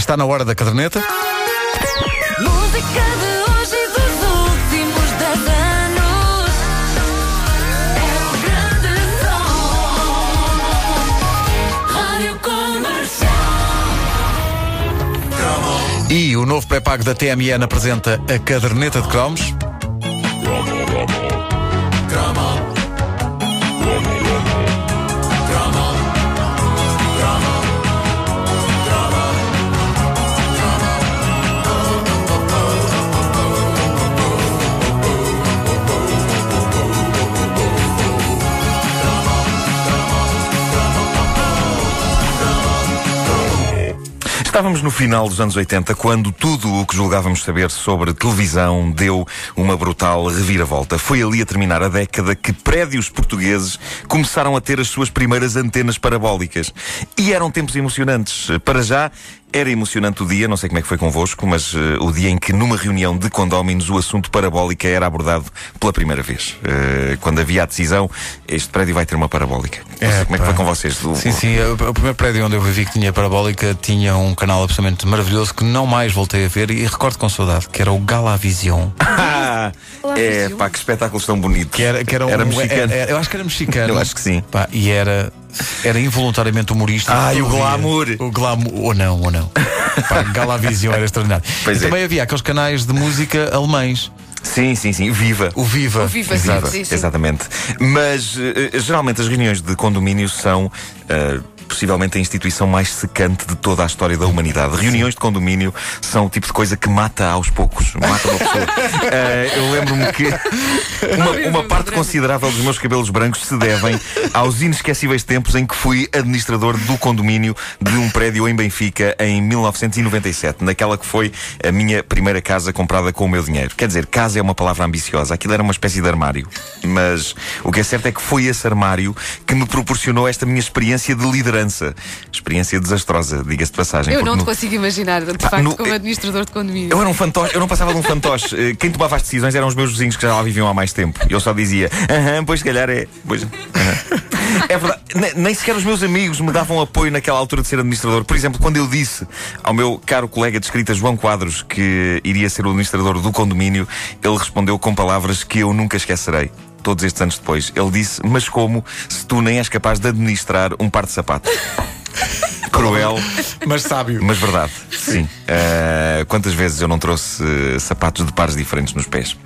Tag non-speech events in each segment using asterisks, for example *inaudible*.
está na hora da caderneta. Música de hoje e dos últimos dez anos. É o grande som. Rádio Comercial. E o novo pré-pago da TMN apresenta a caderneta de cromos. Estávamos no final dos anos 80 quando tudo o que julgávamos saber sobre televisão deu uma brutal reviravolta. Foi ali a terminar a década que prédios portugueses começaram a ter as suas primeiras antenas parabólicas. E eram tempos emocionantes. Para já, era emocionante o dia, não sei como é que foi convosco, mas uh, o dia em que numa reunião de condóminos o assunto parabólica era abordado pela primeira vez. Uh, quando havia a decisão, este prédio vai ter uma parabólica. Não sei como é que foi com vocês? Do... Sim, sim. O, o primeiro prédio onde eu vivi que tinha parabólica tinha um canal absolutamente maravilhoso que não mais voltei a ver e recordo com saudade, que era o Galavision. Ah, *laughs* é, pá, que espetáculos tão bonitos. Que era, que era, um, Era mexicano. era- eu acho que era mexicano. Eu acho que sim. Pá, e era, era involuntariamente humorístico. Ah, e o glamour. O glamour. Ou não, ou não. *laughs* Pá, Galavision era extraordinário. Pois e é. também havia aqueles canais de música alemães. Sim, sim, sim. Viva. O Viva. O Viva, sim, Viva, sim, sim. Exatamente. Mas eh, geralmente as reuniões de condomínio são. eh, Possivelmente a instituição mais secante de toda a história da humanidade. Reuniões de condomínio são o tipo de coisa que mata aos poucos. Mata uma pessoa. *laughs* Eh, eu lembro-me que uma, uma parte considerável dos meus cabelos brancos se devem aos inesquecíveis tempos em que fui administrador do condomínio de um prédio em Benfica em 1997, naquela que foi a minha primeira casa comprada com o meu dinheiro. Quer dizer, casa é uma palavra ambiciosa, aquilo era uma espécie de armário. Mas o que é certo é que foi esse armário que me proporcionou esta minha experiência de liderança. Experiência desastrosa, diga-se de passagem. Eu não te no- consigo imaginar, de facto, no- como administrador de condomínio. eu era um fantoche, eu não passava de um fantoche. *laughs* Eh, Quem tomava as decisões eram os meus vizinhos que já lá viviam há mais tempo. Eu só dizia, aham, pois se calhar é. Pois, aham." É verdade, ne- nem sequer os meus amigos me davam apoio naquela altura de ser administrador. Por exemplo, quando eu disse ao meu caro colega de escrita João Quadros que iria ser o administrador do condomínio, ele respondeu com palavras que eu nunca esquecerei. Todos estes anos depois, ele disse: Mas como se tu nem és capaz de administrar um par de sapatos? *laughs* Cruel, Mas sábio. mas verdade, sim. Uh, quantas vezes eu não trouxe uh, sapatos de pares diferentes nos pés?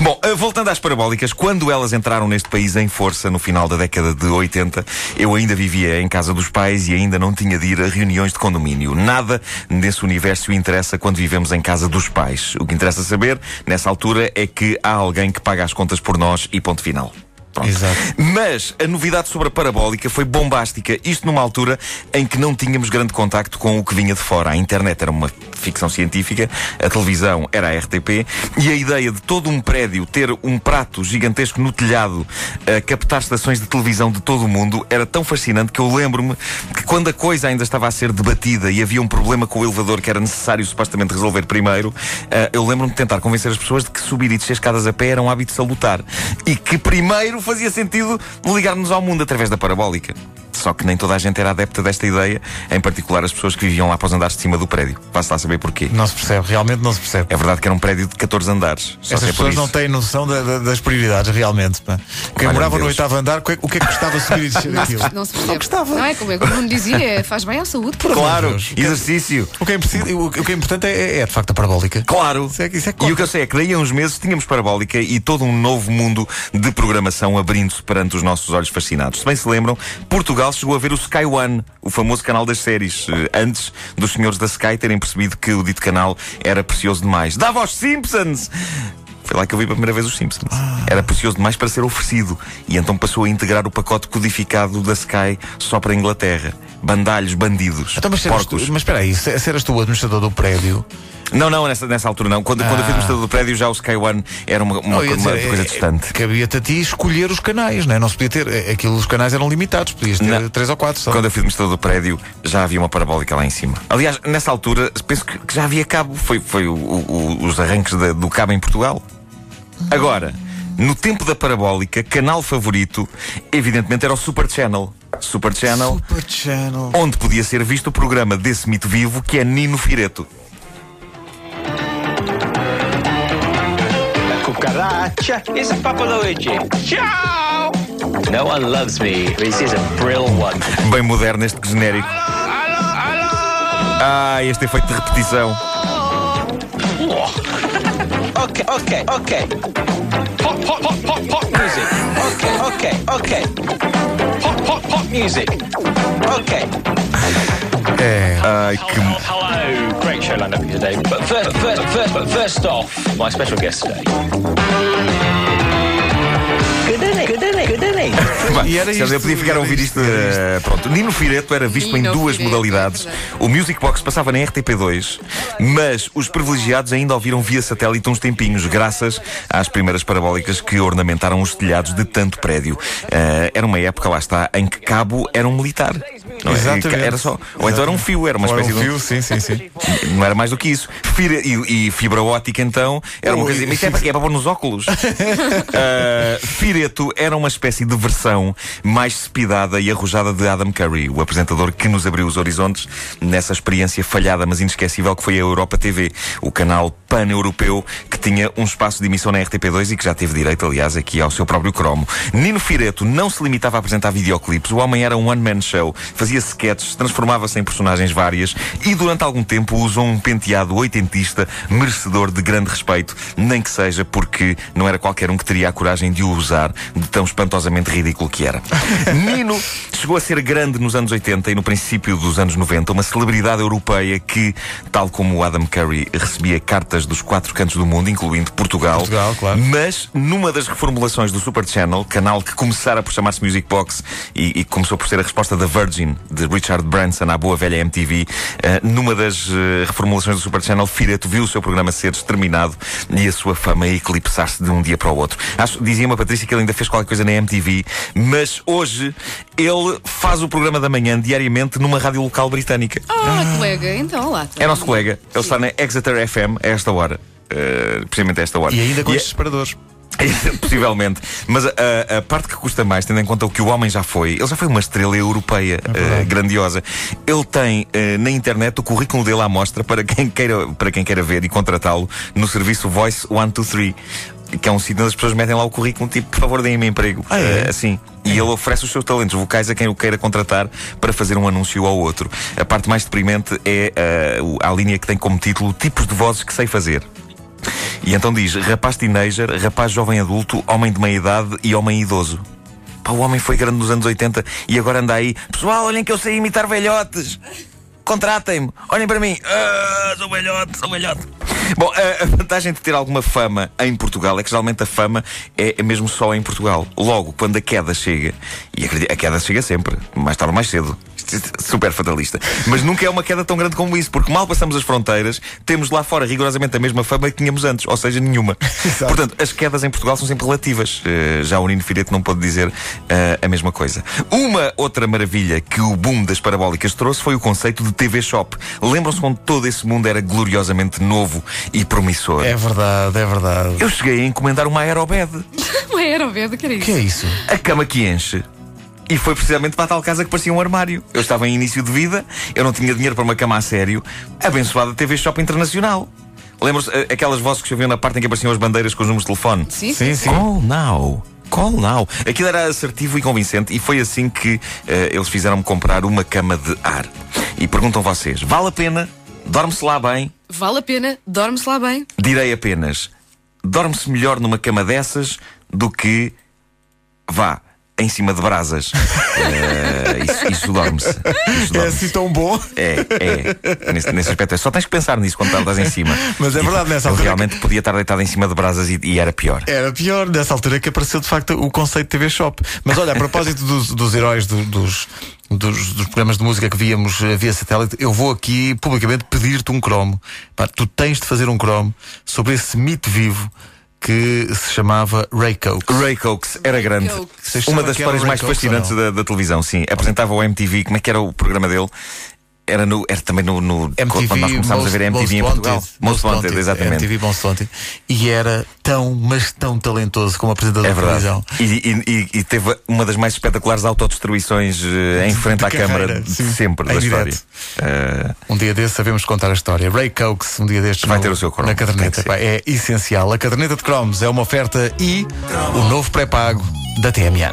Bom, voltando às parabólicas, quando elas entraram neste país em força no final da década de 80, eu ainda vivia em casa dos pais e ainda não tinha de ir a reuniões de condomínio. Nada nesse universo interessa quando vivemos em casa dos pais. O que interessa saber, nessa altura, é que há alguém que paga as contas por nós e ponto final. Pronto. Exato. Mas a novidade sobre a parabólica foi bombástica, isto numa altura em que não tínhamos grande contacto com o que vinha de fora. A internet era uma ficção científica, a televisão era a RTP e a ideia de todo um prédio ter um prato gigantesco no telhado a captar estações de televisão de todo o mundo era tão fascinante que eu lembro-me que quando a coisa ainda estava a ser debatida e havia um problema com o elevador que era necessário supostamente resolver primeiro, eh, eu lembro-me de tentar convencer as pessoas de que subir e descer escadas a pé era um hábito salutar e que primeiro fazia sentido ligar-nos ao mundo através da parabólica. Só que nem toda a gente era adepta desta ideia, em particular as pessoas que viviam lá para os andares de cima do prédio. Vá-se lá saber porquê. Não se percebe, realmente não se percebe. É verdade que era um prédio de 14 andares. Só Essas é pessoas não têm noção da- da- das prioridades, realmente. pá. Quem morava no oitavo andar, o que, é- que é que custava subir e descer aquilo? Não se percebe. gostava. Não é como é que o Bruno dizia, é, faz bem à saúde. por de Claro, Deus. exercício. O que é, o- que é importante é, é, de facto a parabólica. Claro. Isso é isso é e o que eu sei é que daí a uns meses tínhamos parabólica e todo um novo mundo de programação abrindo-se perante os nossos olhos fascinados. Se bem se lembram, Portugal chegou a ver o Sky One, o famoso canal das séries, eh, antes dos senhores da Sky terem percebido que o dito canal era precioso demais. Dava aos Simpsons! Foi lá que eu vi pela primeira vez os Simpsons. Era precioso demais para ser oferecido. E então passou a integrar o pacote codificado da Sky só para a Inglaterra. Bandalhos, bandidos, Então, mas, eras tu- porcos. mas espera aí, se, se eras tu o administrador do prédio, Não, não, nessa, nessa altura não. Quando, quando eu fui Ah. administrador do prédio, já o Sky One era uma, uma, não, uma dizer, coisa é- distante. Cabia-te a ti escolher os canais, não é? Não se podia ter. é- Aquilo, os canais eram limitados, podias ter Não. três ou quatro só. Quando eu fui administrador do prédio, já havia uma parabólica lá em cima. Aliás, nessa altura, penso que, que já havia cabo. Foi, foi o- o- o- os arranques da- do cabo em Portugal. Agora, no tempo da parabólica, canal favorito, evidentemente, era o Super Channel. Super Channel, Super Channel. onde podia ser visto o programa desse mito vivo que é Nino Fireto. Cucaracha is a Papa Luigi. Ciao! No one loves me. This is a brill one. Bem moderno este genérico. Ah, este efeito de repetição. Okay, okay, okay. Pop, pop, pop, pop, pop music. Okay, okay, okay. Pop, pop, pop music. Okay. É. Ai, que. Hello, great show lined up here today. But first, first, first, but first off, my special guest today. Bah, *laughs* E era isto, podia ficar a ouvir isto, eh, pronto, Nino Fireto era visto Nino em duas Fireto, modalidades. é o Music Box passava na RTP2, mas os privilegiados ainda ouviram via satélite uns tempinhos, graças às primeiras parabólicas que ornamentaram os telhados de tanto prédio. Eh, era uma época, lá está, em que cabo era um militar. Não é? Exatamente. Era só. Ou então era um fio, era uma espécie um de. fio, sim, sim, sim. Não era mais do que isso. Fibra- e, e fibra ótica, então, era uma coisa. Mas isso é para, é para pôr nos óculos. Uh, *laughs* Fireto era uma espécie de versão mais cepidada e arrojada de Adam Curry, o apresentador que nos abriu os horizontes nessa experiência falhada, mas inesquecível que foi a Europa TV, o canal pan-europeu tinha um espaço de emissão na RTP2 e que já teve direito, aliás, aqui ao seu próprio cromo. Nino Fireto não se limitava a apresentar videoclipes, o homem era um one-man show, fazia sketches, transformava-se em personagens várias e durante algum tempo usou um penteado oitentista merecedor de grande respeito, nem que seja porque não era qualquer um que teria a coragem de o usar de tão espantosamente ridículo que era. *laughs* Nino chegou a ser grande nos anos 80 e no princípio dos anos 90, uma celebridade europeia que, tal como o Adam Curry, recebia cartas dos quatro cantos do mundo, incluindo Portugal. Portugal, claro. Mas numa das reformulações do Super Channel, canal que começara por chamar-se Music Box e, e começou por ser a resposta da Virgin, de Richard Branson à boa velha MTV, eh, numa das eh, reformulações do Super Channel, Fireto viu o seu programa ser exterminado e a sua fama eclipsar-se de um dia para o outro. Acho, dizia-me a Patrícia que ele ainda fez qualquer coisa na MTV, mas hoje ele faz o programa da manhã diariamente numa rádio local britânica. Ah, colega, então lá. É nosso colega, ele está na Exeter FM a esta hora. Eh, precisamente a esta hora. E ainda com é- estes separadores. *laughs* Possivelmente. Mas a, a- a parte que custa mais, tendo em conta o que o homem já foi, ele já foi uma estrela europeia eh, grandiosa. Ele tem eh, na internet o currículo dele à mostra para quem queira, para quem queira ver e contratá-lo no serviço Voice 123. Que é um sítio onde as pessoas metem lá o currículo, tipo, por favor, deem-me emprego. Ah, é? Eh, assim. E ele oferece os seus talentos vocais a quem o queira contratar para fazer um anúncio ao outro. A parte mais deprimente é eh, o- a linha que tem como título Tipos de vozes que sei fazer. E então diz: rapaz teenager, rapaz jovem adulto, homem de meia idade e homem idoso. Pá, o homem foi grande nos anos 80 e agora anda aí. Pessoal, olhem que eu sei imitar velhotes. Contratem-me, olhem para mim. Ah, sou velhote, sou velhote. Bom, a, a vantagem de ter alguma fama em Portugal é que geralmente a fama é mesmo só em Portugal. Logo, quando a queda chega, e a queda chega sempre, mais tarde ou mais cedo. *laughs* Super fatalista. Mas nunca é uma queda tão grande como isso, porque mal passamos as fronteiras, temos lá fora rigorosamente a mesma fama que tínhamos antes, ou seja, nenhuma. *laughs* Portanto, as quedas em Portugal são sempre relativas. Eh, já o Nino Fireto não pode dizer eh, a mesma coisa. Uma outra maravilha que o boom das parabólicas trouxe foi o conceito de TV Shop. Lembram-se quando todo esse mundo era gloriosamente novo e promissor? É verdade, é verdade. Eu cheguei a encomendar uma aerobed, Não era o que era O isso? que é isso? a cama que enche. E foi precisamente para a tal casa que parecia um armário. Eu estava em início de vida, eu não tinha dinheiro para uma cama a sério. Abençoada TV Shop Internacional. Lembram-se eh, aquelas vozes que se ouviam na parte em que apareciam as bandeiras com os números de telefone? Sim, Sim, sim. Call now. Call now. Aquilo era assertivo e convincente e foi assim que eh, eles fizeram-me comprar uma cama de ar. E perguntam vocês: vale a pena? Dorme-se lá bem? Vale a pena, dorme-se lá bem. Direi apenas: dorme-se melhor numa cama dessas do que. vá. Em cima de brasas. *laughs* Eh, isso isso dorme-se. Isso É assim tão bom. É, é. Nesse, nesse aspecto, é. só tens que pensar nisso quando estás em cima. Mas é verdade, nessa Eu altura realmente podia estar deitado em cima de brasas e, e era pior. Era pior, nessa altura que apareceu de facto o conceito de TV Shop. Mas olha, a propósito *laughs* dos, dos heróis do- dos, dos, dos programas de música que víamos eh, via satélite, eu vou aqui publicamente pedir-te um cromo. Pá, tu tens de fazer um cromo sobre esse mito vivo que se chamava Ray Coke. Ray Cokes era grande. Cokes. Uma das histórias mais Cokes fascinantes da, da televisão, sim. Apresentava o MTV, como é que era o programa dele? Era, no, era também no, no MTV, quando nós começámos Most- a ver MTV Most em Portugal. Wanted, Most Wanted, exatamente. MTV Most Wanted. E era tão, mas tão talentoso como apresentador É de verdade. televisão. E, e- e- e teve uma das mais espetaculares autodestruições eh, em frente de à câmara carreira, de sim. sempre Em da direto. história. Eh, Um dia desses sabemos contar a história. Ray Cokes, um dia destes Vai no- ter o seu cromo, na caderneta. Pá, é essencial. A caderneta de cromos é uma oferta e o novo pré-pago da TMN.